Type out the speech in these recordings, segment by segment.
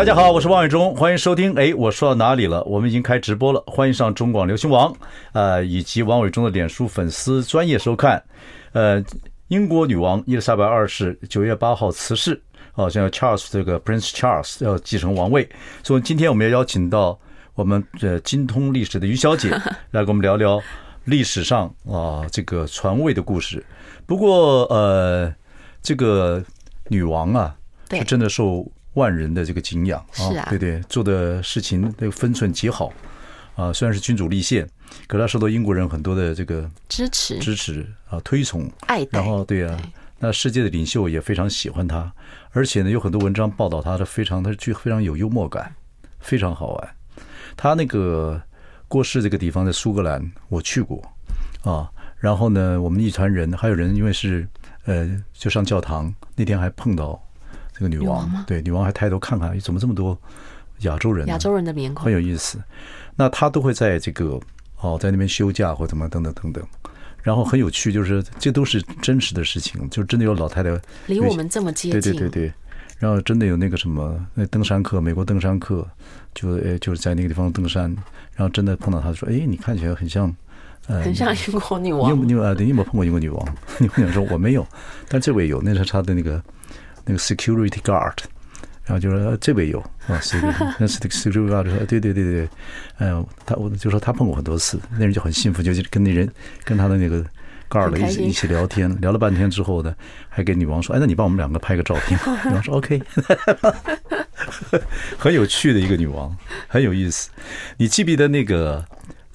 大家好，我是王伟忠，欢迎收听。哎，我说到哪里了？我们已经开直播了，欢迎上中广流行网，呃，以及王伟忠的脸书粉丝专业收看。呃，英国女王伊丽莎白二世九月八号辞世，好像 Charles 这个 Prince Charles 要继承王位，所以今天我们要邀请到我们这精通历史的于小姐 来跟我们聊聊历史上啊这个传位的故事。不过呃，这个女王啊是真的受。万人的这个敬仰啊，对对，做的事情那个分寸极好啊。虽然是君主立宪，可是他受到英国人很多的这个支持、支持啊、推崇、爱戴。然后对啊，那世界的领袖也非常喜欢他，而且呢，有很多文章报道他的非常，他具非常有幽默感，非常好玩。他那个过世这个地方在苏格兰，我去过啊。然后呢，我们一团人还有人因为是呃，就上教堂那天还碰到。这个女王，对女王还抬头看看，怎么这么多亚洲人？亚洲人的面孔很有意思。那她都会在这个哦，在那边休假或怎么等等等等。然后很有趣，就是这都是真实的事情，就真的有老太太离我们这么接近。对对对对。然后真的有那个什么那登山客，美国登山客，就诶就是在那个地方登山，然后真的碰到他说：“哎，你看起来很像，呃，很像英国女王。”你有你有啊？你有没有碰过英国女王？你会想说我没有，但这位有，那是他的那个。那个 security guard，然后就说这位有啊，security，那 security guard 说对对对对，嗯，他我就说他碰过很多次，那人就很幸福，就跟那人跟他的那个 guard 一起一起聊天，聊了半天之后呢，还给女王说，哎，那你帮我们两个拍个照片。女王说 OK，很有趣的一个女王，很有意思。你记不记得那个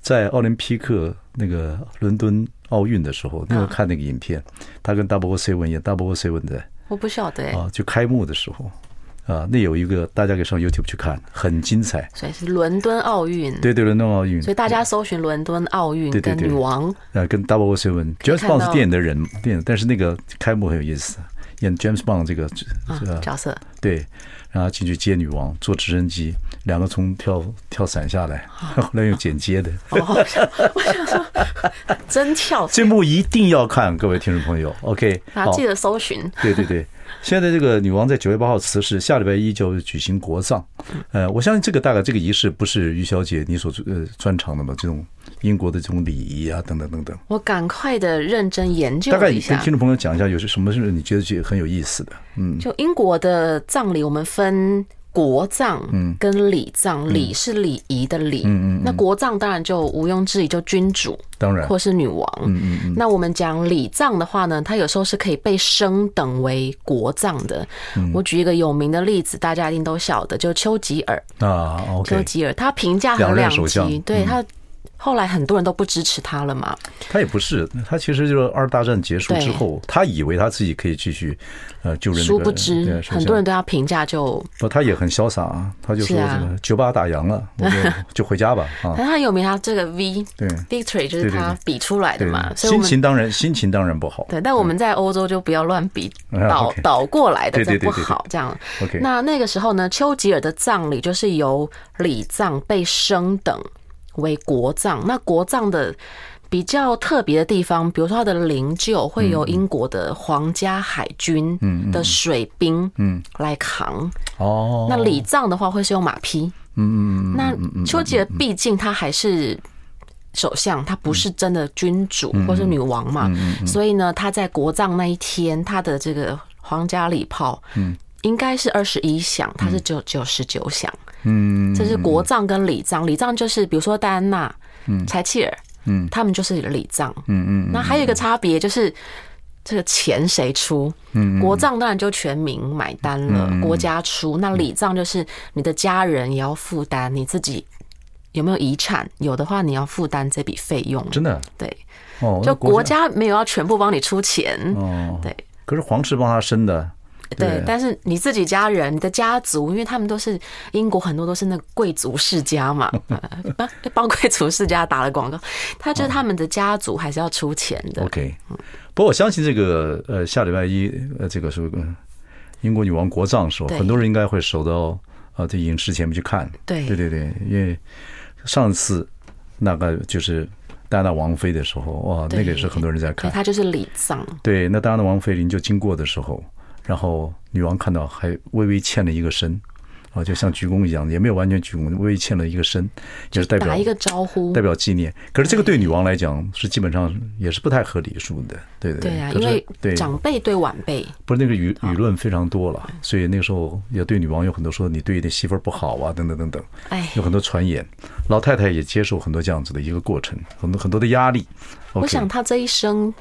在奥林匹克那个伦敦奥运的时候，你有看那个影片？他跟 Double Seven 演 Double Seven 的。我不晓得啊，就开幕的时候啊，那有一个大家可以上 YouTube 去看，很精彩。所以是伦敦奥运，对对，伦敦奥运。所以大家搜寻伦敦奥运跟女王，呃，跟 Double Seven，James Bond 是电影的人，电影，但是那个开幕很有意思，演 James Bond 这个这个角色，对，然后进去接女王，坐直升机，两个从跳跳伞下来，后来用剪接的。我想，我想说，真跳。这幕一定要看，各位听众朋友，OK，大家记得搜寻。对对对。现在这个女王在九月八号辞世，下礼拜一就举行国葬。呃，我相信这个大概这个仪式不是于小姐你所呃专长的嘛？这种英国的这种礼仪啊，等等等等。我赶快的认真研究一下。大概跟听众朋友讲一下，有些什么是你觉得很有意思的？嗯，就英国的葬礼，我们分。国葬跟礼葬，礼是礼仪的礼，嗯嗯，那国葬当然就毋庸置疑，就君主，当然，或是女王，嗯嗯嗯。那我们讲礼葬的话呢，它有时候是可以被升等为国葬的。我举一个有名的例子，大家一定都晓得，就丘吉尔啊，丘吉尔，他评价很两极，对他。后来很多人都不支持他了嘛？他也不是，他其实就是二大战结束之后，他以为他自己可以继续呃就任。殊不知，很多人对他评价就不，他也很潇洒啊，他就说这个九把打烊了，我就就回家吧啊。但他有名，他这个 V 对 Victory 就是他比出来的嘛，所以心情当然心情当然不好。对，但我们在欧洲就不要乱比，倒倒过来的这不好，这样。OK，那那个时候呢，丘吉尔的葬礼就是由礼葬被升等。为国葬，那国葬的比较特别的地方，比如说他的灵柩会由英国的皇家海军的水兵嗯。来扛。哦，那礼葬的话会是用马匹。嗯嗯，那丘吉尔毕竟他还是首相，他不是真的君主或是女王嘛，所以呢，他在国葬那一天，他的这个皇家礼炮嗯。应该是二十一响，他是只有九十九响。嗯，这是国葬跟礼葬，礼葬就是比如说戴安娜、嗯，柴契尔，嗯，他们就是礼葬，嗯嗯。那还有一个差别就是这个钱谁出？嗯，国葬当然就全民买单了，国家出。那礼葬就是你的家人也要负担，你自己有没有遗产？有的话你要负担这笔费用。真的？对，哦，就国家没有要全部帮你出钱。哦，对。可是皇室帮他生的。对，但是你自己家人、你的家族，因为他们都是英国很多都是那贵族世家嘛，帮 帮贵族世家打了广告，他就是他们的家族还是要出钱的。OK，不过我相信这个呃下礼拜一呃这个是英国女王国葬的时候，很多人应该会守到呃这影视前面去看。对对对对，因为上次那个就是。戴安娜王妃的时候，哇，那个也是很多人在看。她就是礼葬。对，那戴安娜王妃临就经过的时候，然后女王看到还微微欠了一个身。啊，就像鞠躬一样，也没有完全鞠躬，微微欠了一个身，就是代表打一个招呼，代表纪念。可是这个对女王来讲是基本上也是不太合理数的，对对对啊，因为长辈对晚辈不是那个舆舆论非常多了，所以那个时候也对女王有很多说你对你的媳妇儿不好啊，等等等等，哎，有很多传言。老太太也接受很多这样子的一个过程，很多很多的压力。我想她这一生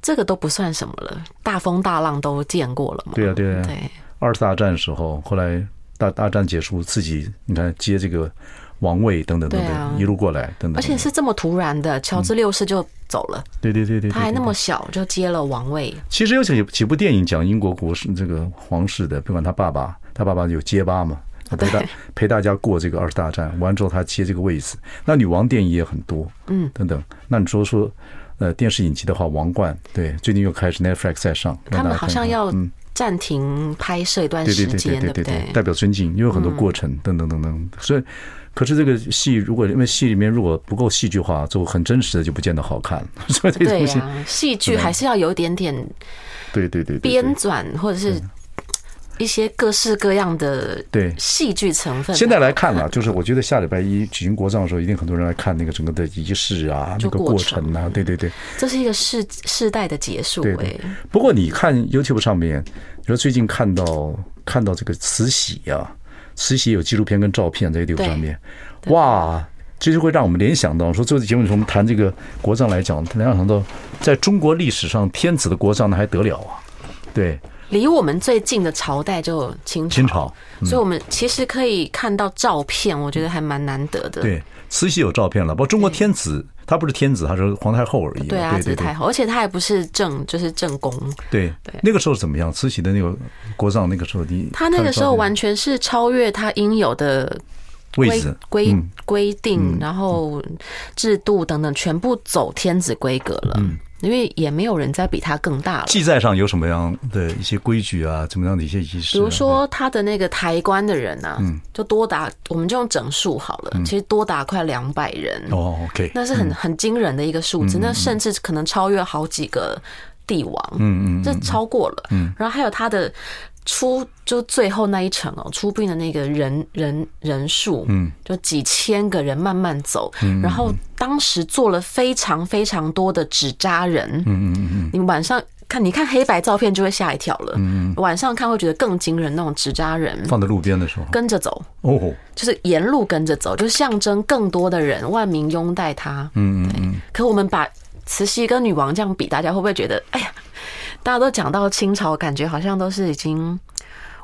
这个都不算什么了，大风大浪都见过了嘛。对啊，对啊，对。二次大战的时候，后来。大大战结束，自己你看接这个王位等等等等，一路过来等等，而且是这么突然的，乔治六世就走了。对对对对，他还那么小就接了王位。其实有几几部电影讲英国国事这个皇室的，不管他爸爸，他爸爸有结巴嘛，他陪大陪大家过这个二次大战，完之后他接这个位置。那女王电影也很多，嗯，等等。那你说说，呃，电视影集的话，《王冠》对，最近又开始 Netflix 在上，他们好像要嗯。暂停拍摄一段时间，对对对？代表尊敬，因为有很多过程，等等等等。所以，可是这个戏如果因为戏里面如果不够戏剧化，就很真实的就不见得好看。所以这东西，戏剧还是要有一点点，对对对，编纂或者是。一些各式各样的对戏剧成分。现在来看了，就是我觉得下礼拜一举行国葬的时候，一定很多人来看那个整个的仪式啊，这个过程啊，对对对。这是一个世世代的结束。对。不过你看 YouTube 上面，你说最近看到看到这个慈禧啊，慈禧有纪录片跟照片在 YouTube 上面，哇，这就会让我们联想到说，这个节目中我们谈这个国葬来讲，联想到在中国历史上天子的国葬那还得了啊？对。离我们最近的朝代就清朝，清朝，所以我们其实可以看到照片，我觉得还蛮难得的。对，慈禧有照片了，不过中国天子他不是天子，他是皇太后而已。对啊，是太后，而且他还不是正，就是正宫。对对，那个时候怎么样？慈禧的那个国葬，那个时候你他那个时候完全是超越他应有的位置规规定，然后制度等等，全部走天子规格了。嗯。因为也没有人再比他更大了。记载上有什么样的一些规矩啊？怎么样的一些仪式？比如说他的那个抬棺的人啊，嗯，就多达，我们就用整数好了，其实多达快两百人。哦，OK，那是很很惊人的一个数字，那甚至可能超越好几个帝王。嗯嗯，这超过了。嗯，然后还有他的。出就最后那一程哦，出殡的那个人人人数，嗯，就几千个人慢慢走，嗯，然后当时做了非常非常多的纸扎人，嗯嗯嗯，你晚上看，你看黑白照片就会吓一跳了，嗯，晚上看会觉得更惊人，那种纸扎人。放在路边的时候。跟着走，哦，就是沿路跟着走，就象征更多的人万民拥戴他，嗯嗯嗯，可我们把慈禧跟女王这样比，大家会不会觉得，哎呀？大家都讲到清朝，感觉好像都是已经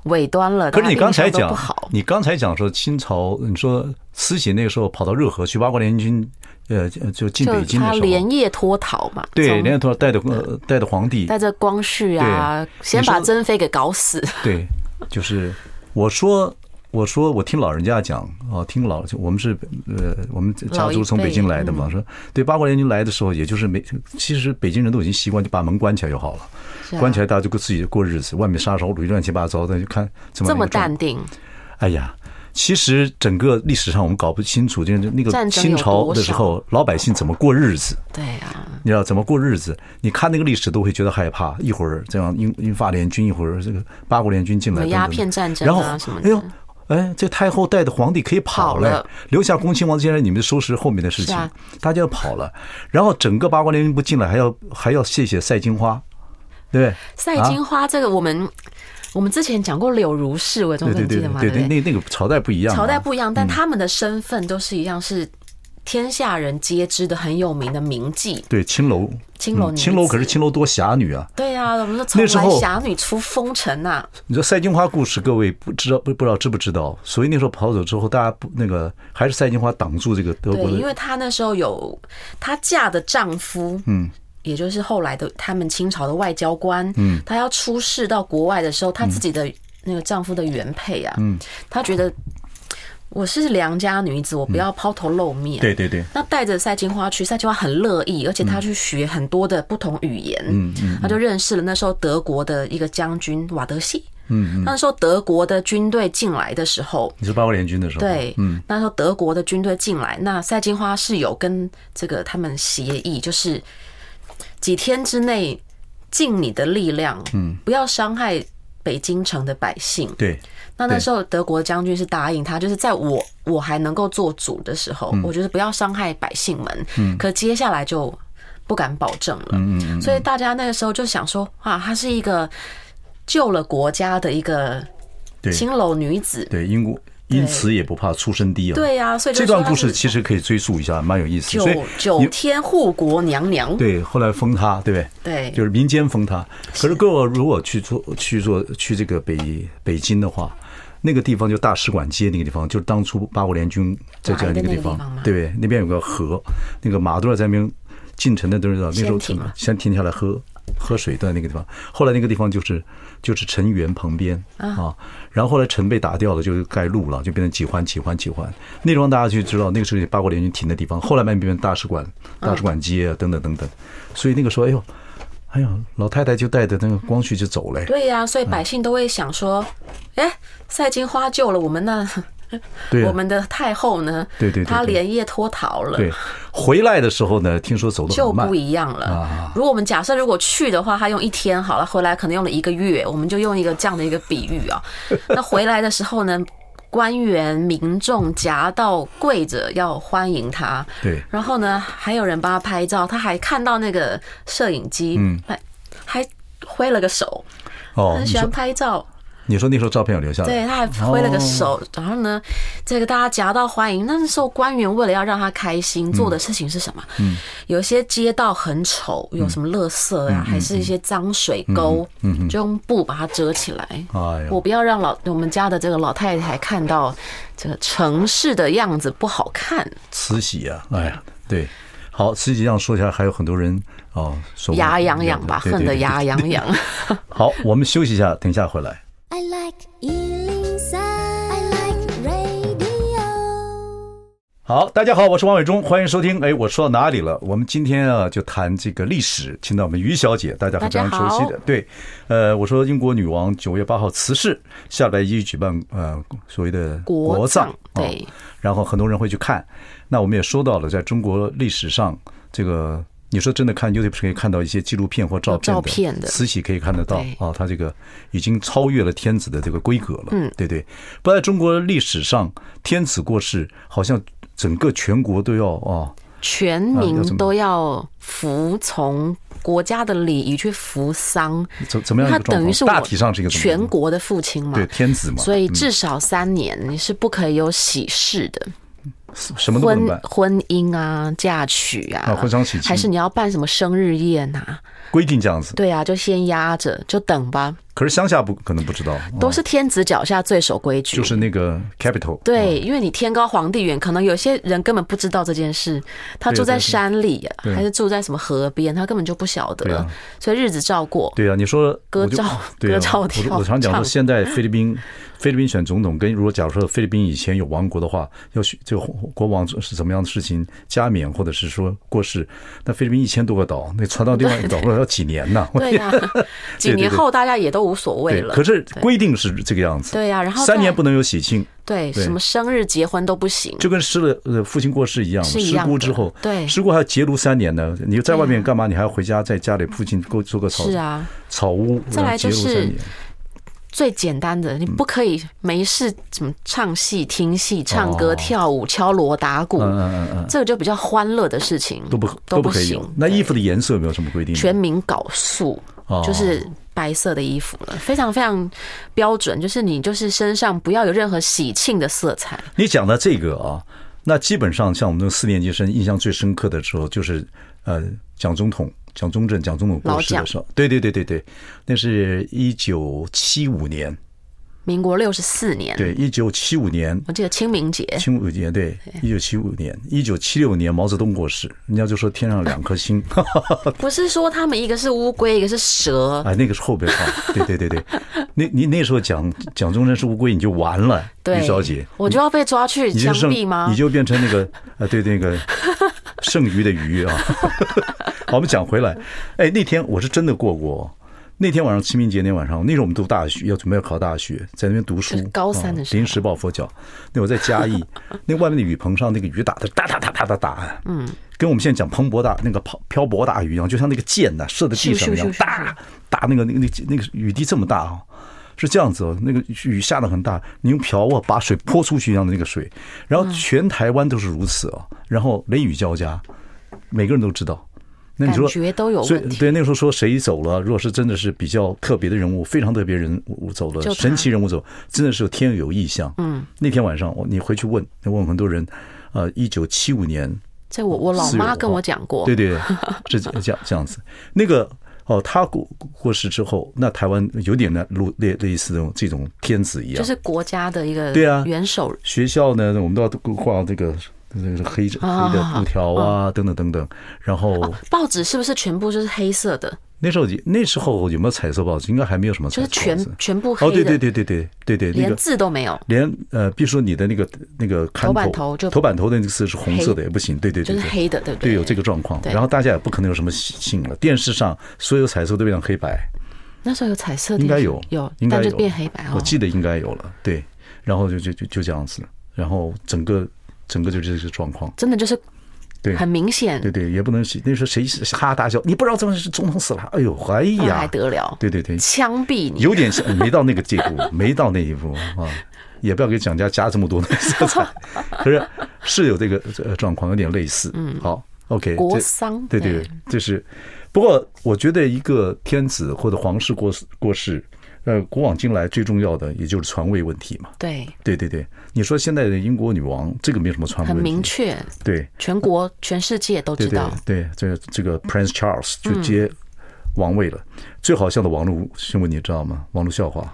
尾端了。可是你刚才讲，你刚才讲说清朝，你说慈禧那个时候跑到热河去，八国联军呃就进北京的时候，他连夜脱逃嘛？对，连夜脱逃，带着带着皇帝，带着光绪啊，先把珍妃给搞死。对，就是我说。我说，我听老人家讲啊，听老我们是呃，我们家族从北京来的嘛。说对，八国联军来的时候，也就是没，其实北京人都已经习惯，就把门关起来就好了，关起来大家就自己过日子，外面杀手掳乱七八糟的，就看怎么这么淡定。哎呀，其实整个历史上我们搞不清楚，就是那个清朝的时候，老百姓怎么过日子？对啊，你知道怎么过日子？你看那个历史都会觉得害怕。一会儿这样英英法联军，一会儿这个八国联军进来，鸦片战争啊，然后什么的。哎呦。哎，这太后带的皇帝可以跑了，留下恭亲王这些人，你们收拾后面的事情，大家要跑了。然后整个八国联军不进来，还要还要谢谢赛金花，对不对？赛金花这个我们我们之前讲过柳如是，我总记得吗？对对，那那个朝代不一样，朝代不一样，但他们的身份都是一样，是。天下人皆知的很有名的名妓，对青楼，青楼，青楼可是青楼多侠女啊！对啊，我们说那时候侠女出风尘呐。你说赛金花故事，各位不知道不不知道知不知道？所以那时候跑走之后，大家不那个还是赛金花挡住这个德国的，因为她那时候有她嫁的丈夫，嗯。也就是后来的他们清朝的外交官，嗯，她要出仕到国外的时候，她自己的那个丈夫的原配啊，嗯，她觉得。我是良家女子，我不要抛头露面。对对对。那带着赛金花去，赛金花很乐意，而且她去学很多的不同语言。嗯嗯。她就认识了那时候德国的一个将军瓦德西。嗯嗯。那时候德国的军队进来的时候，你是八国联军的时候。对。嗯。那时候德国的军队进来，那赛金花是有跟这个他们协议，就是几天之内尽你的力量，嗯，不要伤害北京城的百姓。对。那那时候德国将军是答应他，就是在我我还能够做主的时候，我觉得不要伤害百姓们。嗯，可接下来就不敢保证了。嗯嗯，所以大家那个时候就想说，啊，她是一个救了国家的一个青楼女子。对，英国因此也不怕出身低啊。对呀，所以这段故事其实可以追溯一下，蛮有意思。九九天护国娘娘。对，后来封她，对不对？对，就是民间封她。可是各位如果去做去做去这个北北京的话。那个地方就大使馆街那个地方，就是当初八国联军在这样一个地方，对不对？那边有个河，那个马都在那边进城的都知道，那时候停先停下来喝喝水的那个地方。后来那个地方就是就是城垣旁边啊，然后后来城被打掉了，就盖路了，就变成几环几环几环。那地方大家就知道，那个时候八国联军停的地方。后来慢慢变成大使馆、大使馆街啊等等等等。所以那个时候，哎呦。哎呦，老太太就带着那个光绪就走了。对呀、啊，所以百姓都会想说：“哎，赛金花救了我们那，对我们的太后呢？对对，她连夜脱逃了。对，回来的时候呢，听说走的就不一样了。如果我们假设如果去的话，她用一天好了，回来可能用了一个月。我们就用一个这样的一个比喻啊。那回来的时候呢？官员、民众夹道跪着要欢迎他，对。然后呢，还有人帮他拍照，他还看到那个摄影机，嗯，还还挥了个手，哦，很喜欢拍照。你说那时候照片有留下来？对，他还挥了个手，然后呢，这个大家夹道欢迎。那时候官员为了要让他开心，做的事情是什么？嗯，有些街道很丑，有什么垃圾呀，还是一些脏水沟，嗯，就用布把它遮起来。哎，我不要让老我们家的这个老太太看到这个城市的样子不好看。慈禧呀，哎呀，对，好，慈禧这样说起来，还有很多人哦，牙痒痒吧，恨得牙痒痒。好，我们休息一下，等一下回来。I like 103, I like radio。好，大家好，我是王伟忠，欢迎收听。哎，我说到哪里了？我们今天啊，就谈这个历史，请到我们于小姐，大家非常熟悉的。对，呃，我说英国女王九月八号辞世，下礼拜一举办呃所谓的国葬，对、哦，然后很多人会去看。那我们也说到了，在中国历史上这个。你说真的看 YouTube 是可以看到一些纪录片或照片的，慈禧可以看得到啊，他这个已经超越了天子的这个规格了。嗯，对对。不在中国历史上，天子过世，好像整个全国都要啊，全民都要服从国家的礼仪去服丧。怎怎么样？他等于是大体上是一个全国的父亲嘛，对天子嘛，所以至少三年你是不可以有喜事的。什么都能办，婚婚姻啊，嫁娶啊，婚丧喜庆，还是你要办什么生日宴啊？规定这样子。对啊，就先压着，就等吧。可是乡下不可能不知道，都是天子脚下最守规矩。就是那个 capital。对，因为你天高皇帝远，可能有些人根本不知道这件事。他住在山里，还是住在什么河边，他根本就不晓得。所以日子照过。对啊，你说歌照歌照跳。我常讲说，现在菲律宾。菲律宾选总统跟如果假如说菲律宾以前有王国的话，要选这个国王是怎么样的事情加冕或者是说过世，那菲律宾一千多个岛，那传到另外一个岛要几年呢？对呀，几年后大家也都无所谓了。可是规定是这个样子。对呀，然后三年不能有喜庆。对，什么生日结婚都不行。就跟失了呃父亲过世一样，失孤之后，对，失孤还要节庐三年呢。你在外面干嘛？你还要回家在家里附近给我做个草，是啊，草屋，再来就是。最简单的，你不可以没事怎么唱戏、听戏、唱歌、跳舞、敲锣打鼓，嗯嗯嗯，这个就比较欢乐的事情都不都不行。那衣服的颜色有没有什么规定？全民搞素，就是白色的衣服了，非常非常标准。就是你就是身上不要有任何喜庆的色彩。你讲到这个啊，那基本上像我们那个四年级生印象最深刻的时候，就是呃蒋总统。蒋中正，蒋总统过世的时候，对对对对对，那是一九七五年，民国六十四年，对，一九七五年，我记得清明节，清明节，对，一九七五年，一九七六年毛泽东过世，人家就说天上两颗星，不是说他们一个是乌龟，一个是蛇，哎，那个是后边话，对对对对，那你那时候讲蒋中正是乌龟，你就完了，对，于小姐，我就要被抓去枪毙吗？你就变成那个呃，对那个 剩余的鱼啊。好，我们讲回来，哎，那天我是真的过过。那天晚上清明节那晚上，那时候我们读大学，要准备要考大学，在那边读书。高三的时候，临时抱佛脚。那我在嘉义，那外面的雨棚上，那个雨打的哒哒哒哒哒哒，嗯，跟我们现在讲蓬勃大那个漂漂泊大雨一样，就像那个箭呐射在地上一样，哒哒那个那个那那个雨滴这么大啊，是这样子哦。那个雨下的很大，你用瓢啊把水泼出去一样的那个水，然后全台湾都是如此啊，然后雷雨交加，每个人都知道。那你说，对那个时候说谁走了？如果是真的是比较特别的人物，非常特别人物走了，神奇人物走，真的是天有异象。嗯，那天晚上我你回去问，问问很多人，呃，一九七五年，在我我老妈跟我讲过，对对，是这样这样子。那个哦，他过过世之后，那台湾有点呢，类类类似这种这种天子一样，就是国家的一个对啊元首。学校呢，我们都要挂这个。那个是黑黑的布条啊，等等等等，然后报纸是不是全部就是黑色的？那时候那时候有没有彩色报纸？应该还没有什么彩色报纸，就是全全部黑的。哦，对对对对对对对，连字都没有，连呃，比如说你的那个那个头版头就头版头的那个字是红色的也不行，对对对，就是黑的，对对，有这个状况。然后大家也不可能有什么信了，电视上所有彩色都变成黑白。那时候有彩色，应该有有，应该就变黑白。我记得应该有了，对，然后就就就就这样子，然后整个。整个就是这个状况，真的就是，对，很明显，对对，也不能那时候谁哈哈大笑，你不知道怎么是总统死了，哎呦，哎呀，还得了，对对对，枪毙你，有点像，没到那个地步，没到那一步啊，也不要给蒋家加这么多的色彩，可是是有这个状况，有点类似，嗯，好，OK，国丧，对对，就是，不过我觉得一个天子或者皇室过过世。呃，古往今来最重要的也就是传位问题嘛。对，对对对，你说现在的英国女王这个没什么传位很明确。对，全国全世界都知道。对，这个这个 Prince Charles 就接王位了。嗯、最好笑的网络新闻你知道吗？网络笑话，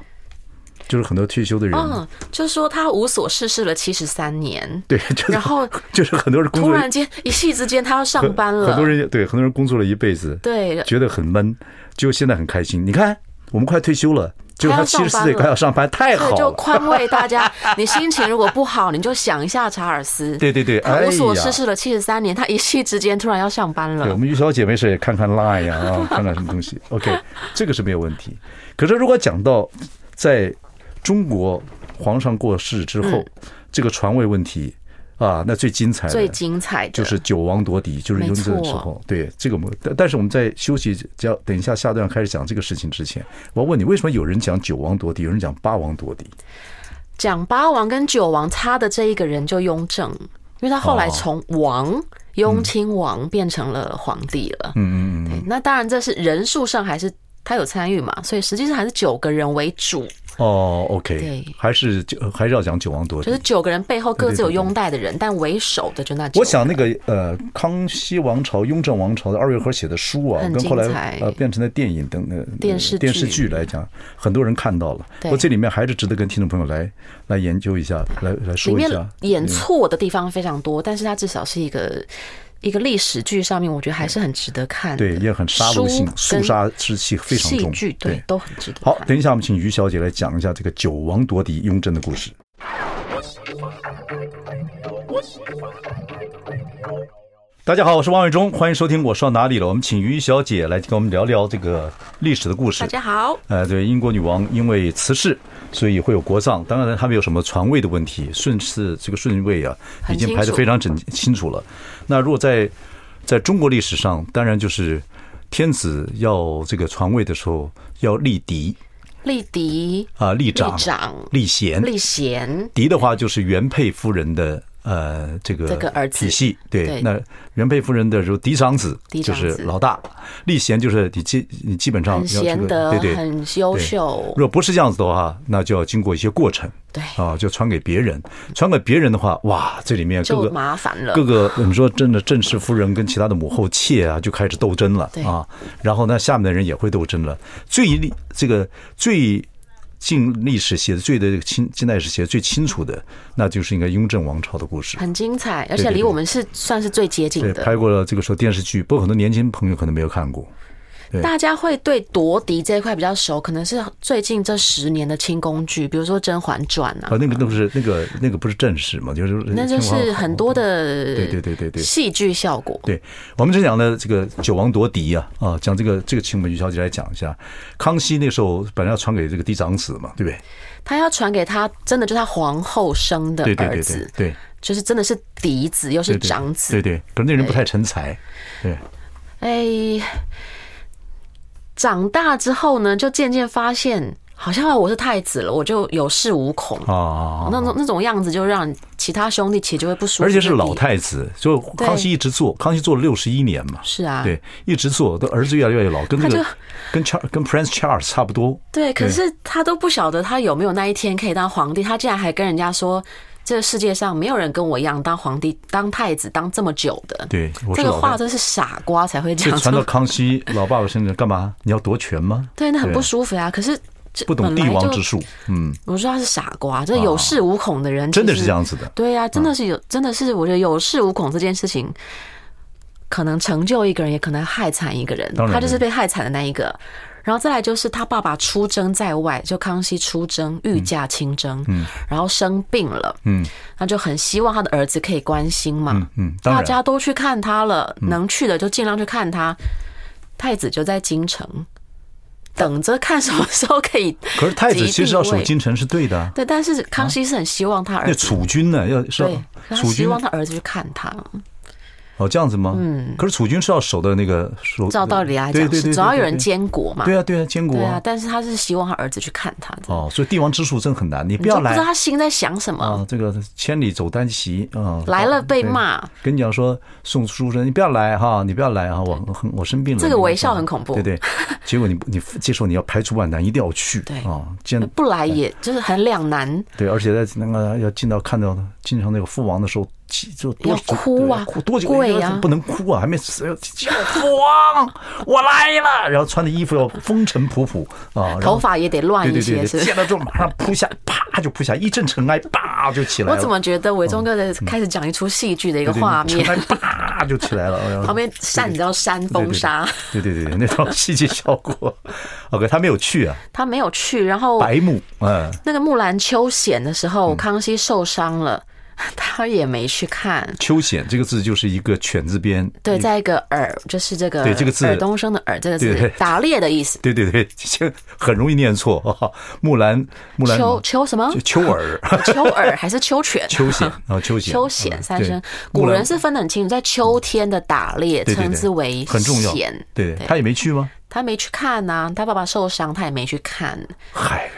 就是很多退休的人，嗯，就是说他无所事事了七十三年。对，就然后就是很多人突然间一夕之间他要上班了，很多人对很多人工作了一辈子，对，觉得很闷，就现在很开心。你看，我们快退休了。就他七十四岁快要上班，太好了。就宽慰大家，你心情如果不好，你就想一下查尔斯。对对对，他无所事事了七十三年，他一夕之间突然要上班了。对，我们于小姐没事也看看 Line，啊，看看什么东西。OK，这个是没有问题。可是如果讲到在中国皇上过世之后，这个传位问题。啊，那最精彩的，最精彩的就是九王夺嫡，就是雍正的时候。对，这个我们，但是我们在休息，叫等一下下段开始讲这个事情之前，我要问你，为什么有人讲九王夺嫡，有人讲八王夺嫡？讲八王跟九王差的这一个人就雍正，因为他后来从王雍亲王变成了皇帝了。嗯嗯嗯。那当然这是人数上还是他有参与嘛，所以实际上还是九个人为主。哦，OK，对，还是九还是要讲九王夺嫡，就是九个人背后各自有拥戴的人，但为首的就那。我想那个呃，康熙王朝、雍正王朝的二月河写的书啊，跟后来呃变成了电影等等电视电视剧来讲，很多人看到了。不过这里面还是值得跟听众朋友来来研究一下，来来说一下。里面演错的地方非常多，但是它至少是一个。一个历史剧上面，我觉得还是很值得看。对，也很杀戮性、肃杀之气非常重。戏剧对，都很值得。好，等一下我们请于小姐来讲一下这个九王夺嫡雍正的故事。大家好，我是王伟忠，欢迎收听。我说到哪里了？我们请于小姐来跟我们聊聊这个历史的故事。大家好。呃，对，英国女王因为辞世，所以会有国葬。当然，他们有什么传位的问题，顺次这个顺位啊，已经排得非常整清楚了。那如果在在中国历史上，当然就是天子要这个传位的时候要立嫡，立嫡啊，立长，立贤，立贤。嫡的话就是原配夫人的。呃，这个体系对，那原配夫人的时候，嫡长子就是老大，立贤就是你基你基本上要贤德，对对，很优秀。如果不是这样子的话，那就要经过一些过程，对。啊，就传给别人，传给别人的话，哇，这里面各个麻烦了，各个我们说真的，正式夫人跟其他的母后妾啊，就开始斗争了啊，然后呢，下面的人也会斗争了，最这个最。近历史写的最的清，近代史写的最清楚的，那就是应该雍正王朝的故事，很精彩，而且离我们是算是最接近的。对，拍过了这个时候电视剧，不过很多年轻朋友可能没有看过。大家会对夺嫡这一块比较熟，可能是最近这十年的清宫剧，比如说《甄嬛传》啊。啊，那个那不是那个那个不是正史嘛？就是那就是很多的对对对对对戏剧效果。对，我们就讲的这个九王夺嫡啊啊，讲这个这个清文，于小姐来讲一下。康熙那时候本来要传给这个嫡长子嘛，对不对？他要传给他，真的就是他皇后生的儿子，对对对对，对，就是真的是嫡子又是长子，对对，对。可是那人不太成才，对。哎。长大之后呢，就渐渐发现，好像我是太子了，我就有恃无恐啊。那种那种样子，就让其他兄弟其实就会不舒服。而且是老太子，就康熙一直做，康熙做了六十一年嘛。是啊，对，一直做，都儿子越来越老，跟那个跟 Charles 跟 Prince Charles 差不多。对，可是他都不晓得他有没有那一天可以当皇帝，他竟然还跟人家说。这个世界上没有人跟我一样当皇帝、当太子当这么久的。对，这个话真是傻瓜才会讲。传到康熙老爸爸身上干嘛？你要夺权吗？对，那很不舒服呀。可是不懂帝王之术。嗯，我说他是傻瓜，这有恃无恐的人真的是这样子的。对呀，真的是有，真的是我觉得有恃无恐这件事情，可能成就一个人，也可能害惨一个人。他就是被害惨的那一个。然后再来就是他爸爸出征在外，就康熙出征御驾亲征，嗯，然后生病了，嗯，那就很希望他的儿子可以关心嘛，嗯，嗯，大家都去看他了，能去的就尽量去看他。太子就在京城等着看什么时候可以。可是太子其实要守京城是对的，对，但是康熙是很希望他儿子。那储君呢？要说对，他希望他儿子去看他。哦，这样子吗？嗯，可是楚军是要守的那个守，照道理来讲是，总要有人监国嘛。对啊，对啊，监国。对啊，但是他是希望他儿子去看他。哦，所以帝王之术真的很难，你不要来。不知道他心在想什么啊？这个千里走单骑啊，来了被骂。跟你讲说宋书生，你不要来哈，你不要来啊，我很我生病了。这个微笑很恐怖。对对，结果你你接受你要排除万难，一定要去。对啊，不来也就是很两难。对，而且在那个要进到看到经常那个父王的时候。就多要哭啊，哭多久？贵呀，不能哭啊，还没死要父王，我来了。然后穿的衣服要风尘仆仆啊，头发也得乱一些。见到之后马上扑下，啪就扑下，一阵尘埃，啪就起来了。我怎么觉得伟忠哥的开始讲一出戏剧的一个画面？尘埃啪就起来了，旁边扇你知道扇风沙。对对对，那套戏剧效果。OK，他没有去啊，他没有去。然后白木，嗯，那个木兰秋显的时候，康熙受伤了。他也没去看。秋显这个字就是一个犬字边，对，在一个耳，就是这个对这个字，尔东升的耳这个字，打猎的意思。对对对，很容易念错。木兰，木兰，秋秋什么？秋耳，秋耳还是秋犬？秋显啊，秋显，秋显三声。古人是分得很清楚，在秋天的打猎称之为很重要。对，他也没去吗？他没去看呐，他爸爸受伤，他也没去看。嗨。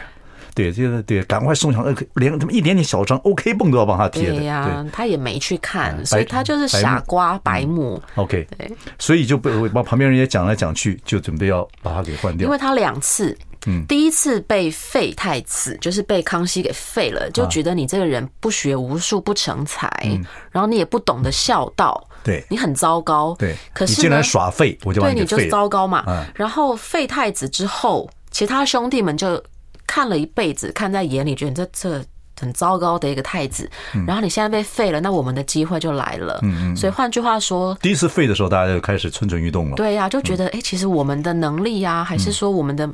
对，就是对，赶快送上 OK，连他们一点点小伤 OK 蹦都要帮他贴的。对呀，他也没去看，所以他就是傻瓜白目。OK，对所以就被把旁边人也讲来讲去，就准备要把他给换掉。因为他两次，嗯，第一次被废太子，就是被康熙给废了，就觉得你这个人不学无术，不成才，然后你也不懂得孝道，对，你很糟糕。对，可是你竟然耍废，我就对你就糟糕嘛。然后废太子之后，其他兄弟们就。看了一辈子，看在眼里，觉得这这很糟糕的一个太子，然后你现在被废了，那我们的机会就来了。嗯嗯。所以换句话说，第一次废的时候，大家就开始蠢蠢欲动了。对呀，就觉得哎，其实我们的能力呀，还是说我们的。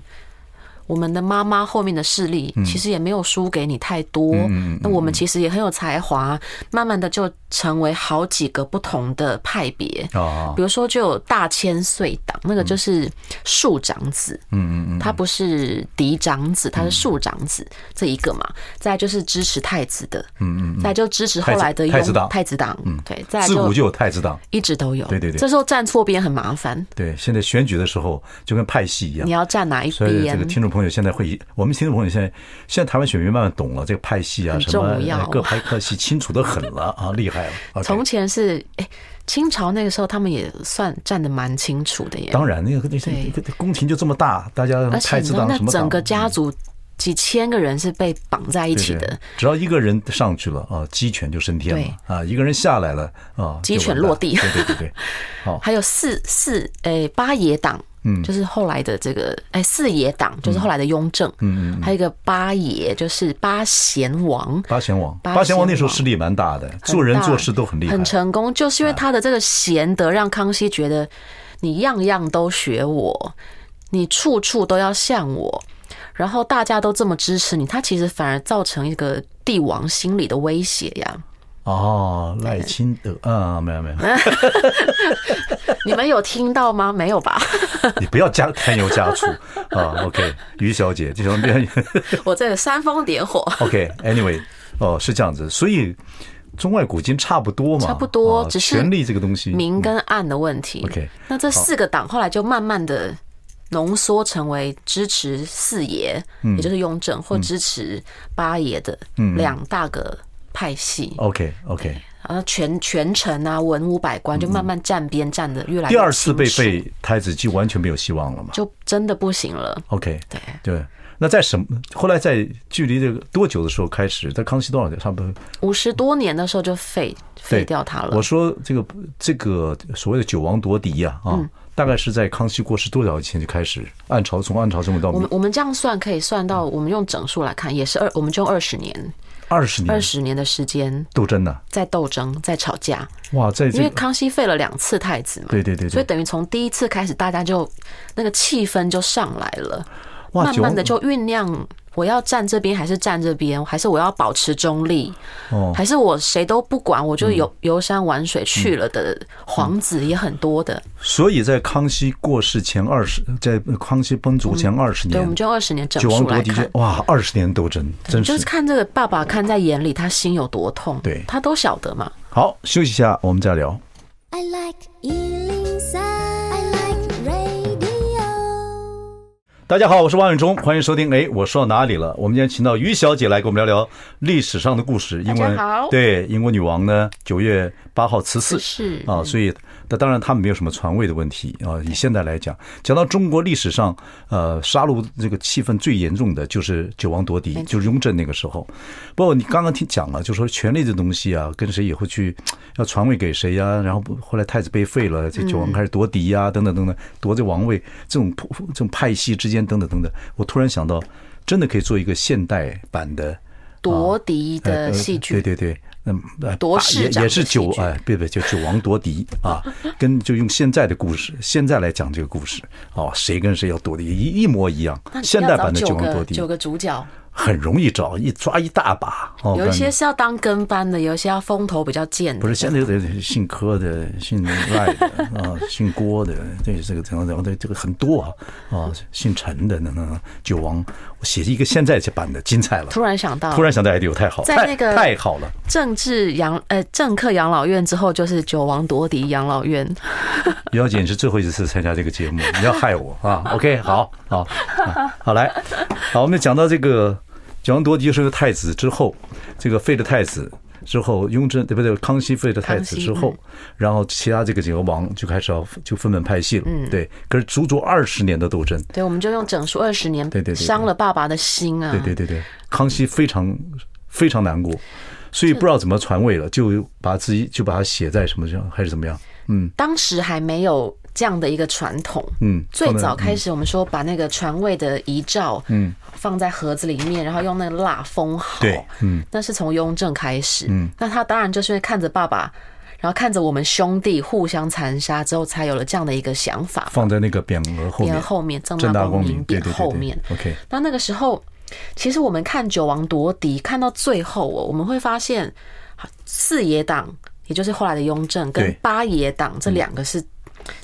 我们的妈妈后面的势力其实也没有输给你太多，那我们其实也很有才华，慢慢的就成为好几个不同的派别。比如说就有大千岁党，那个就是庶长子，嗯嗯他不是嫡长子，他是庶长子这一个嘛。再就是支持太子的，嗯嗯，再就支持后来的太子党，太子党，嗯，对，再自古就有太子党，一直都有，对对对。这时候站错边很麻烦，对，现在选举的时候就跟派系一样，你要站哪一边？所以这个听众朋友。现在会议，我们听众朋友现在，现在台湾选民慢慢懂了这个派系啊，什么各派各系清楚的很了啊，厉害了。从前是哎，清朝那个时候他们也算站得蛮清楚的耶。当然，那个那些宫廷就这么大，大家太子党什么整个家族几千个人是被绑在一起的。只要一个人上去了啊，鸡犬就升天了啊，一个人下来了啊，鸡犬落地。对对对对，好，还有四四哎八爷党。嗯，就是后来的这个哎四爷党，就是后来的雍正，嗯嗯，还有一个八爷，就是八贤王。八贤王，八贤王。那时候势力蛮大的，做人做事都很厉害，很成功，就是因为他的这个贤德，让康熙觉得你样样都学我，你处处都要像我，然后大家都这么支持你，他其实反而造成一个帝王心理的威胁呀。哦，赖清德啊，没有没有，你们有听到吗？没有吧？你不要加添油加醋啊。OK，于小姐，这种变，我这个煽风点火。OK，Anyway，哦，是这样子，所以中外古今差不多嘛，差不多，只是权力这个东西，明跟暗的问题。OK，那这四个党后来就慢慢的浓缩成为支持四爷，也就是雍正，或支持八爷的两大个。派系，OK OK，然后全全城啊，文武百官就慢慢站边站的越来越。第二次被废，太子就完全没有希望了嘛？就真的不行了。OK，对对。那在什么？后来在距离这个多久的时候开始？在康熙多少年？差不多五十多年的时候就废废掉他了。我说这个这个所谓的九王夺嫡呀，啊，大概是在康熙过世多少以前就开始暗朝，从暗朝这么到。我们我们这样算可以算到，我们用整数来看，也是二，我们就二十年。二十年，二十年的时间。斗争呢，在斗争，在吵架。哇，在因为康熙废了两次太子嘛，对对对，所以等于从第一次开始，大家就那个气氛就上来了，慢慢的就酝酿。我要站这边还是站这边，还是我要保持中立？哦，还是我谁都不管，我就游游山玩水去了的皇子也很多的。所以在康熙过世前二十，在康熙崩殂前二十年，对，我们就二十年整数来看，哇，二十年斗争，真是就是看这个爸爸看在眼里，他心有多痛，对，他都晓得嘛。好，休息一下，我们再聊。I like 大家好，我是王永忠，欢迎收听。哎，我说到哪里了？我们今天请到于小姐来跟我们聊聊历史上的故事。因为对英国女王呢，九月八号辞世是啊，所以。那当然，他们没有什么传位的问题啊。以现在来讲，讲到中国历史上，呃，杀戮这个气氛最严重的就是九王夺嫡，就是雍正那个时候。不过你刚刚听讲了，就说权力这东西啊，跟谁以后去要传位给谁呀？然后后来太子被废了，这九王开始夺嫡呀，等等等等，夺这王位，这种这种派系之间等等等等。我突然想到，真的可以做一个现代版的夺嫡的戏剧。对对对。嗯，夺也也是九哎，别别就九王夺嫡啊，跟就用现在的故事，现在来讲这个故事哦，谁跟谁要夺嫡一一模一样，现代版的九王夺嫡，九个主角。很容易找，一抓一大把。有一些是要当跟班的，有一些要风头比较贱的。不是，现在有点姓柯的、姓赖的啊，姓郭的，对这个怎样怎样的，这个很多啊啊，姓陈的那那九王，我写一个现在这版的，精彩了。突然想到，突然想到 idea 太好，在那个太好了。政治养呃政客养老院之后，就是九王夺嫡养老院。于小姐，你是最后一次参加这个节目，你要害我啊？OK，好好好，来，好，我们讲到这个。九王夺嫡是个太子之后，这个废了太子之后，雍正对不对？康熙废了太子之后，然后其他这个几个王就开始要就分门派系了。嗯，对。可是足足二十年的斗争，对，我们就用整数二十年，对对，伤了爸爸的心啊。对对对对，康熙非常非常难过，所以不知道怎么传位了，就把自己就把它写在什么上，还是怎么样？嗯，当时还没有。这样的一个传统，嗯，最早开始我们说把那个传位的遗诏，嗯，放在盒子里面，然后用那个蜡封好，对，嗯，那是从雍正开始，嗯，那他当然就是看着爸爸，然后看着我们兄弟互相残杀之后，才有了这样的一个想法，放在那个匾额后面，匾额后面，正大光明匾后面，OK。那那个时候，其实我们看九王夺嫡，看到最后哦，我们会发现四爷党，也就是后来的雍正，跟八爷党这两个是。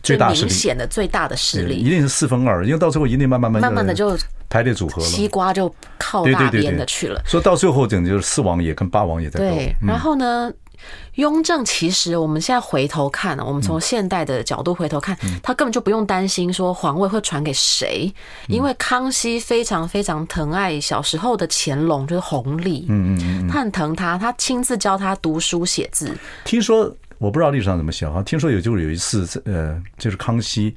最大明显的最大的势力一定是四分二，因为到最后一定慢慢慢慢慢的就排列组合了，西瓜就靠那边的去了。所以到最后，整就是四王爷跟八王爷在斗。对，然后呢，雍正其实我们现在回头看，我们从现代的角度回头看，他根本就不用担心说皇位会传给谁，因为康熙非常非常疼爱小时候的乾隆，就是弘历，嗯嗯嗯，他很疼他，他亲自教他读书写字。听说。我不知道历史上怎么写，好像听说有就是有一次，呃，就是康熙，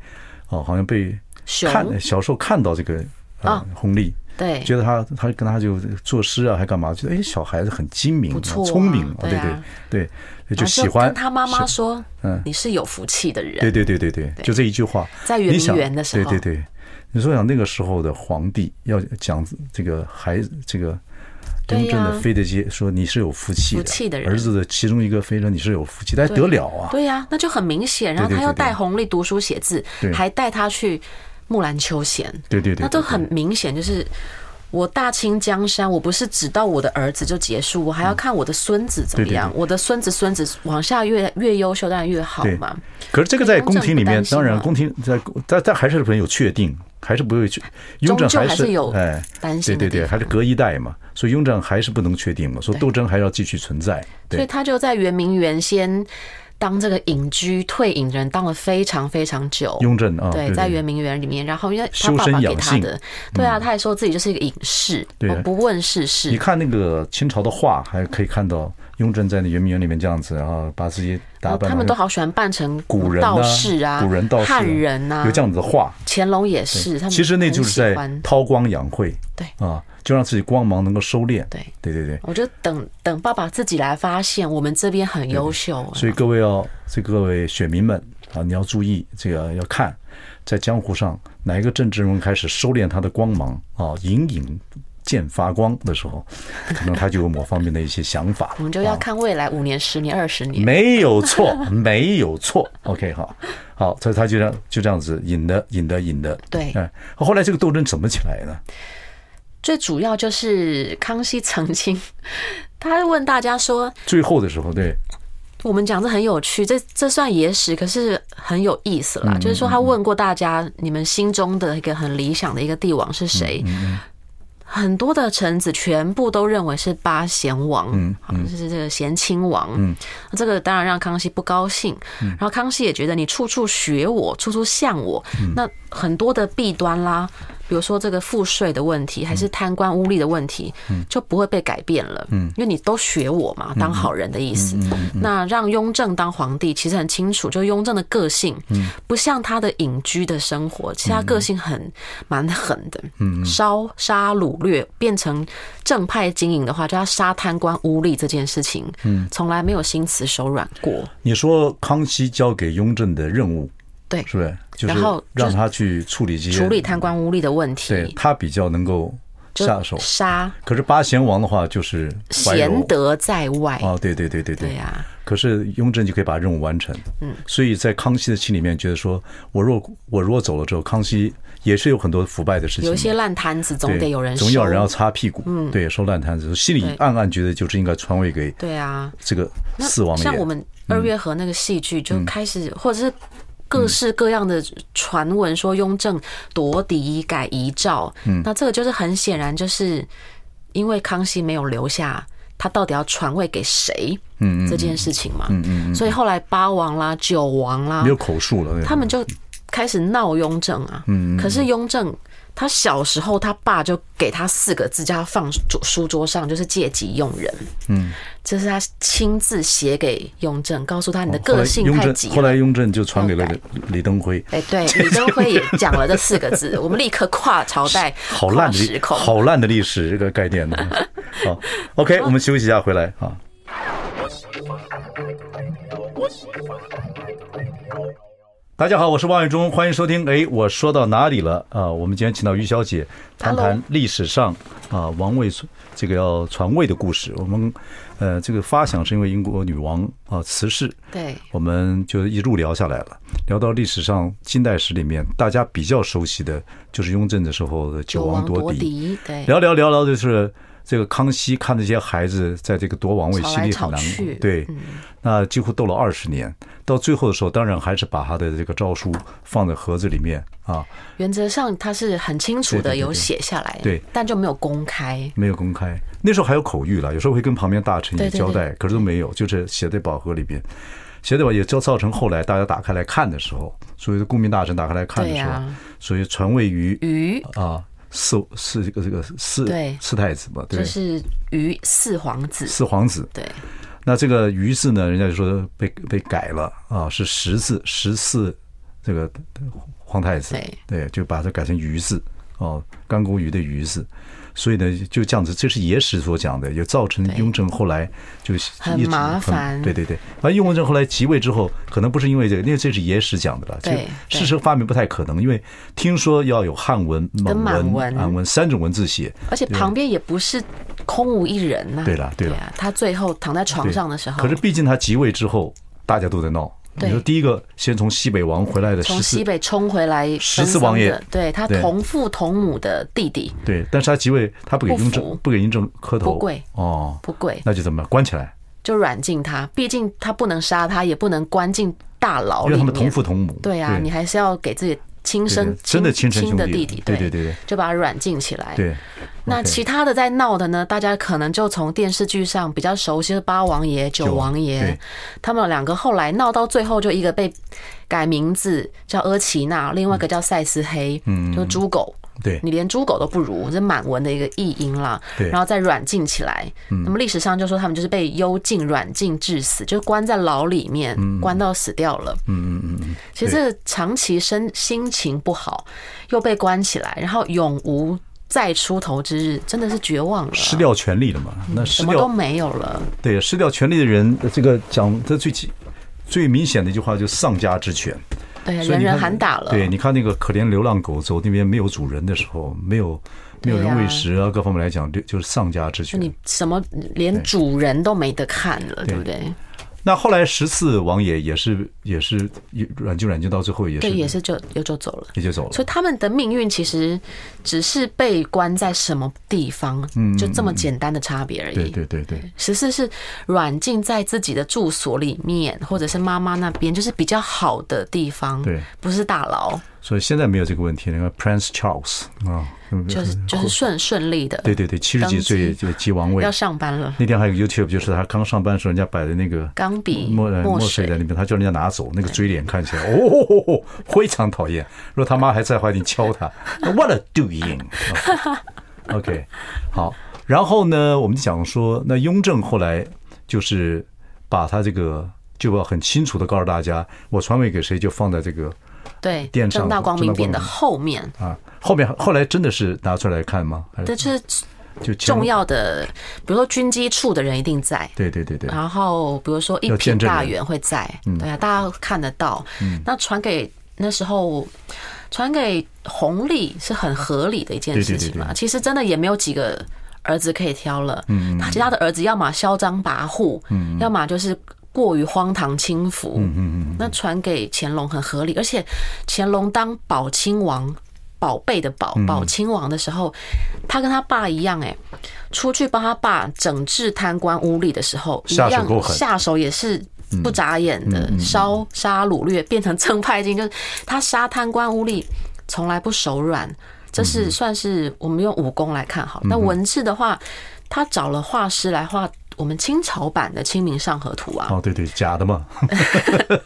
哦，好像被看小时候看到这个啊弘历，对，觉得他他跟他就作诗啊，还干嘛？觉得哎，小孩子很精明，不错，聪明，对对对，就喜欢。他妈妈说：“嗯，你是有福气的人。”对对对对对，就这一句话。在圆明园的时候，对对对，你说想那个时候的皇帝要讲这个孩子这个。雍正的非得接说，你是有福气的，儿子的其中一个非常，你是有福气，但得了啊？对呀，那就很明显。然后他又带红利读书写字，还带他去木兰秋闲，对对对，那都很明显。就是我大清江山，我不是只到我的儿子就结束，我还要看我的孙子怎么样。我的孙子孙子往下越越优秀，当然越好嘛。可是这个在宫廷里面，当然宫廷在但但还是很有确定。还是不会去，雍正还是有哎，对对对，还是隔一代嘛，所以雍正还是不能确定嘛，所以斗争还要继续存在。所以他就在圆明园先当这个隐居退隐人，当了非常非常久。雍正啊，对，在圆明园里面，然后因为他爸爸给他的，对啊，他还说自己就是一个隐士，我不问世事。你看那个清朝的画，还可以看到。雍正在那圆明园里面这样子，然后把自己打扮，他们都好喜欢扮成古人道士啊，古人道士、汉人呐，有这样子的画。乾隆也是，他们其实那就是在韬光养晦，对啊，就让自己光芒能够收敛。对对对对，我觉得等等爸爸自己来发现，我们这边很优秀。所以各位要，这各位选民们啊，你要注意这个，要看在江湖上哪一个政治人物开始收敛他的光芒啊，隐隐。见发光的时候，可能他就有某方面的一些想法。我们就要看未来五年、十年、二十年，没有错，没有错。OK，好，好，所以他就这样就这样子引的，引的，引的。对，哎，后来这个斗争怎么起来呢？最主要就是康熙曾经，他问大家说，最后的时候，对，我们讲这很有趣，这这算野史，可是很有意思啦。就是说，他问过大家，你们心中的一个很理想的一个帝王是谁？很多的臣子全部都认为是八贤王，嗯，就是这个贤亲王，嗯，这个当然让康熙不高兴，然后康熙也觉得你处处学我，处处像我，那很多的弊端啦。比如说这个赋税的问题，还是贪官污吏的问题，就不会被改变了。嗯，因为你都学我嘛，当好人的意思。那让雍正当皇帝，其实很清楚，就雍正的个性，不像他的隐居的生活，其实他个性很蛮狠的。嗯，烧杀掳掠变成正派经营的话，就要杀贪官污吏这件事情，嗯，从来没有心慈手软过。你说康熙交给雍正的任务？对，是不是？然后让他去处理这些处理贪官污吏的问题，对他比较能够下手杀。可是八贤王的话就是贤德在外哦，对对对对对呀。可是雍正就可以把任务完成，嗯。所以在康熙的心里面觉得说，我若我若走了之后，康熙也是有很多腐败的事情，有一些烂摊子总得有人，总有人要擦屁股，嗯，对，收烂摊子，心里暗暗觉得就是应该传位给对啊这个四王爷。像我们二月河那个戏剧就开始，或者是。各式各样的传闻说雍正夺嫡改遗诏，嗯，那这个就是很显然就是因为康熙没有留下他到底要传位给谁，嗯，这件事情嘛，嗯嗯，所以后来八王啦、九王啦，没有口述了，他们就开始闹雍正啊，嗯，可是雍正。他小时候，他爸就给他四个字，叫他放桌书桌上，就是借己用人。嗯，这是他亲自写给雍正，告诉他你的个性太急。后来雍正就传给了李登辉。哎，对，李登辉也讲了这四个字，我们立刻跨朝代，好烂的好烂的历史这个概念呢。好，OK，我们休息一下，回来啊。大家好，我是王伟忠，欢迎收听。哎，我说到哪里了啊？我们今天请到于小姐谈谈历史上啊王位这个要传位的故事。我们呃这个发想是因为英国女王啊辞世，对，我们就一路聊下来了。聊到历史上近代史里面大家比较熟悉的就是雍正的时候的九王夺嫡，对，聊聊聊聊就是。这个康熙看这些孩子在这个夺王位，心里很难过。对，那几乎斗了二十年，到最后的时候，当然还是把他的这个诏书放在盒子里面啊。原则上他是很清楚的有写下来，对，但就没有公开，没有公开。那时候还有口谕了，有时候会跟旁边大臣也交代，可是都没有，就是写在宝盒里边。写在宝也就造成后来大家打开来看的时候，所谓的顾命大臣打开来看的时候，所以传位于于啊。四四这个这个四对。四太子嘛，对，就是于四皇子，四皇子。对。那这个于字呢，人家就说被被改了啊，是十字十四这个皇太子，对。对，就把它改成于字哦，干锅鱼的鱼字。所以呢，就这样子，这是野史所讲的，也造成雍正后来就很麻烦。对对对，而雍正后来即位之后，可能不是因为这个，因为这是野史讲的了。对，事实发明不太可能，因为听说要有汉文、蒙文、满文三种文字写，而且旁边也不是空无一人呐。对了，对了，他最后躺在床上的时候，可是毕竟他即位之后，大家都在闹。你说第一个先从西北王回来的，从西北冲回来十四王爷，对他同父同母的弟弟，对，但是他即位，他不给雍正，不给雍正磕头，不跪哦，不跪，那就怎么关起来？就软禁他，毕竟他不能杀他，也不能关进大牢里面，因为他们同父同母，对啊，你还是要给自己。亲生真的亲亲的弟弟，对对对，就把他软禁起来。对，那其他的在闹的呢？大家可能就从电视剧上比较熟悉的八王爷、九王爷，他们两个后来闹到最后，就一个被改名字叫阿奇娜，另外一个叫赛斯黑，嗯，就猪狗。对，你连猪狗都不如，这满文的一个译音啦。对，然后再软禁起来。嗯，那么历史上就说他们就是被幽禁、软禁致死，就关在牢里面，关到死掉了。嗯嗯嗯。其实这个长期身心情不好，又被关起来，然后永无再出头之日，真的是绝望了，失掉权力了嘛？那什么都没有了。对，失掉权力的人，这个讲的最最明显的一句话就是丧家之犬。对，人人喊打了。对，你看那个可怜流浪狗走那边没有主人的时候，没有没有人喂食啊，各方面来讲就就是丧家之犬。你什么连主人都没得看了，对不对？那后来十四王爷也是也是软禁软禁到最后也是对，也是就又就走了，也就走了。所以他们的命运其实只是被关在什么地方，嗯，就这么简单的差别而已。对对对对，十四是软禁在自己的住所里面，或者是妈妈那边，就是比较好的地方，对，不是大牢。所以现在没有这个问题。那个 Prince Charles 啊，就是就是顺顺利的。对对对，七十几岁就继王位，要上班了。那天还有 YouTube，就是他刚上班的时候，人家摆的那个钢笔墨墨水在那边，他叫人家拿走，那个嘴脸看起来 哦，非常讨厌。如果他妈还在的话，你敲他。What a doing？OK，好。然后呢，我们讲说，那雍正后来就是把他这个就要很清楚的告诉大家，我传位给谁，就放在这个。对，正大光明匾的后面。啊，后面后来真的是拿出来看吗？这是就重要的，比如说军机处的人一定在，对对对对。然后比如说一品大员会在，对啊，大家看得到。那传给那时候传给红利是很合理的一件事情嘛。其实真的也没有几个儿子可以挑了，嗯，他其他的儿子要么嚣张跋扈，嗯，要么就是。过于荒唐轻浮，嗯嗯嗯，那传给乾隆很合理，而且乾隆当宝亲王，宝贝的宝，宝亲王的时候，他跟他爸一样，哎，出去帮他爸整治贪官污吏的时候，一样下手也是不眨眼的，烧杀掳掠变成正派军，就是他杀贪官污吏从来不手软，这是算是我们用武功来看好。那文字的话，他找了画师来画。我们清朝版的《清明上河图》啊，哦，对对，假的嘛，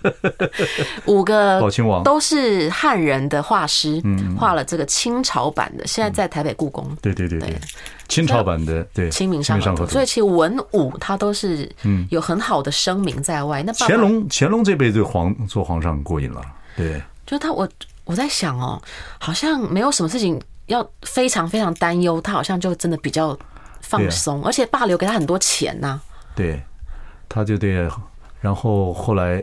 五个宝亲王。都是汉人的画师，画了这个清朝版的，现在在台北故宫。对对对对，清朝版的对《清明上河图》，所以其实文武他都是有很好的声名在外。那乾隆乾隆这辈子皇做皇上过瘾了，对，就他我我在想哦，好像没有什么事情要非常非常担忧，他好像就真的比较。放松，而且爸留给他很多钱呐。对，他就对，然后后来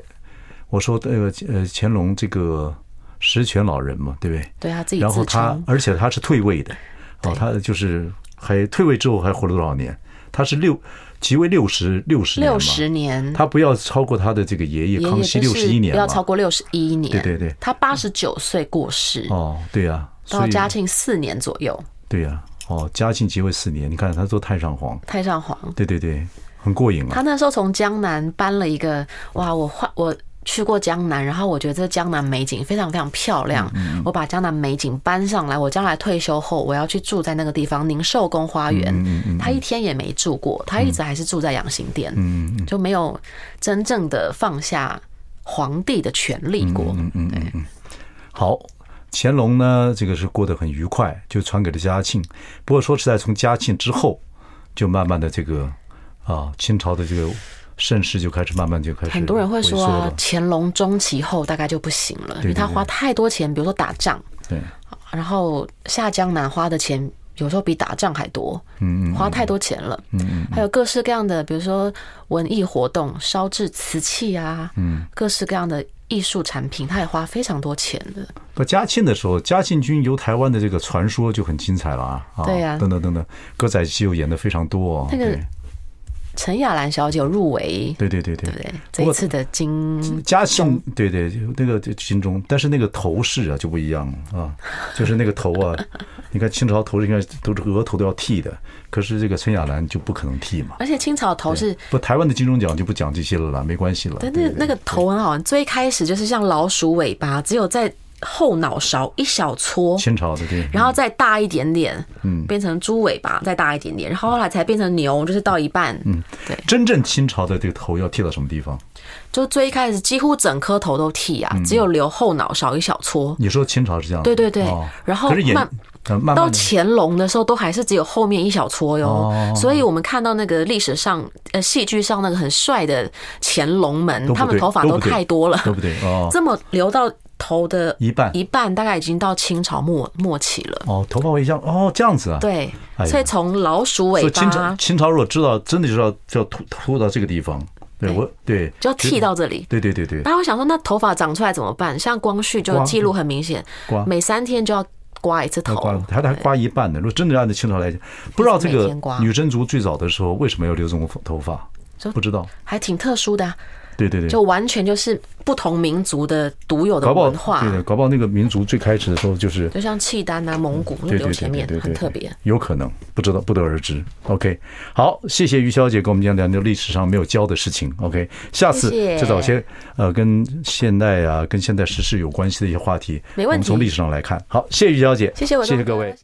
我说那个呃乾隆这个十全老人嘛，对不对？对啊自己。然后他，而且他是退位的，哦，他就是还退位之后还活了多少年？他是六即位六十六十六十年，他不要超过他的这个爷爷康熙六十一年，不要超过六十一年。对对对，他八十九岁过世。哦，对呀，到嘉庆四年左右。对呀。哦，嘉庆即位四年，你看他做太上皇，太上皇，对对对，很过瘾啊。他那时候从江南搬了一个，哇，我换我去过江南，然后我觉得这江南美景非常非常漂亮，我把江南美景搬上来，我将来退休后我要去住在那个地方宁寿宫花园。他一天也没住过，他一直还是住在养心殿，就没有真正的放下皇帝的权利过。嗯嗯嗯，好。乾隆呢，这个是过得很愉快，就传给了嘉庆。不过说实在，从嘉庆之后，就慢慢的这个啊，清朝的这个盛世就开始慢慢就开始。很多人会说，乾隆中期后大概就不行了，因为他花太多钱，比如说打仗，对。然后下江南花的钱有时候比打仗还多，嗯嗯，花太多钱了，嗯嗯。还有各式各样的，比如说文艺活动，烧制瓷器啊，嗯，各式各样的艺术产品，他也花非常多钱的。不，嘉庆的时候，嘉庆君游台湾的这个传说就很精彩了啊，对呀，等等等等，歌仔戏又演的非常多，那个。陈雅兰小姐入围，对对对对，对不对？这一次的金嘉庆，对对，那个金钟，但是那个头饰啊就不一样了啊，就是那个头啊，你看清朝头应该都是额头都要剃的，可是这个陈雅兰就不可能剃嘛。而且清朝头是不，台湾的金钟奖就不讲这些了啦，没关系了。但那那个头很好玩，最开始就是像老鼠尾巴，只有在。后脑勺一小撮，清朝的对，然后再大一点点，嗯，变成猪尾巴，再大一点点，然后后来才变成牛，就是到一半，嗯，对。真正清朝的这个头要剃到什么地方？就最一开始几乎整颗头都剃啊，只有留后脑勺一小撮。你说清朝是这样？对对对。然后慢到乾隆的时候，都还是只有后面一小撮哟。所以我们看到那个历史上呃戏剧上那个很帅的乾隆们，他们头发都太多了，对不对？哦，这么留到。头的一半一半大概已经到清朝末末期了。哦，头发会像哦，这样子啊。对，所以从老鼠尾巴。清朝清朝如果知道，真的就要就要秃秃到这个地方。对，我对就要剃到这里。对对对对。大家会想说，那头发长出来怎么办？像光绪就记录很明显，每三天就要刮一次头。他还刮一半呢。如果真的按照清朝来讲，不知道这个女真族最早的时候为什么要留这种头发？不知道，还挺特殊的。对对对，就完全就是不同民族的独有的文化。对的，搞不好那个民族最开始的时候就是，就像契丹啊、蒙古那留前面很特别，有可能不知道，不得而知。OK，好，谢谢于小姐跟我们讲讲历史上没有教的事情。OK，下次再找些呃跟现代啊、跟现代时事有关系的一些话题，没问题。我们从历史上来看。好，谢谢于小姐，谢谢我，谢谢各位。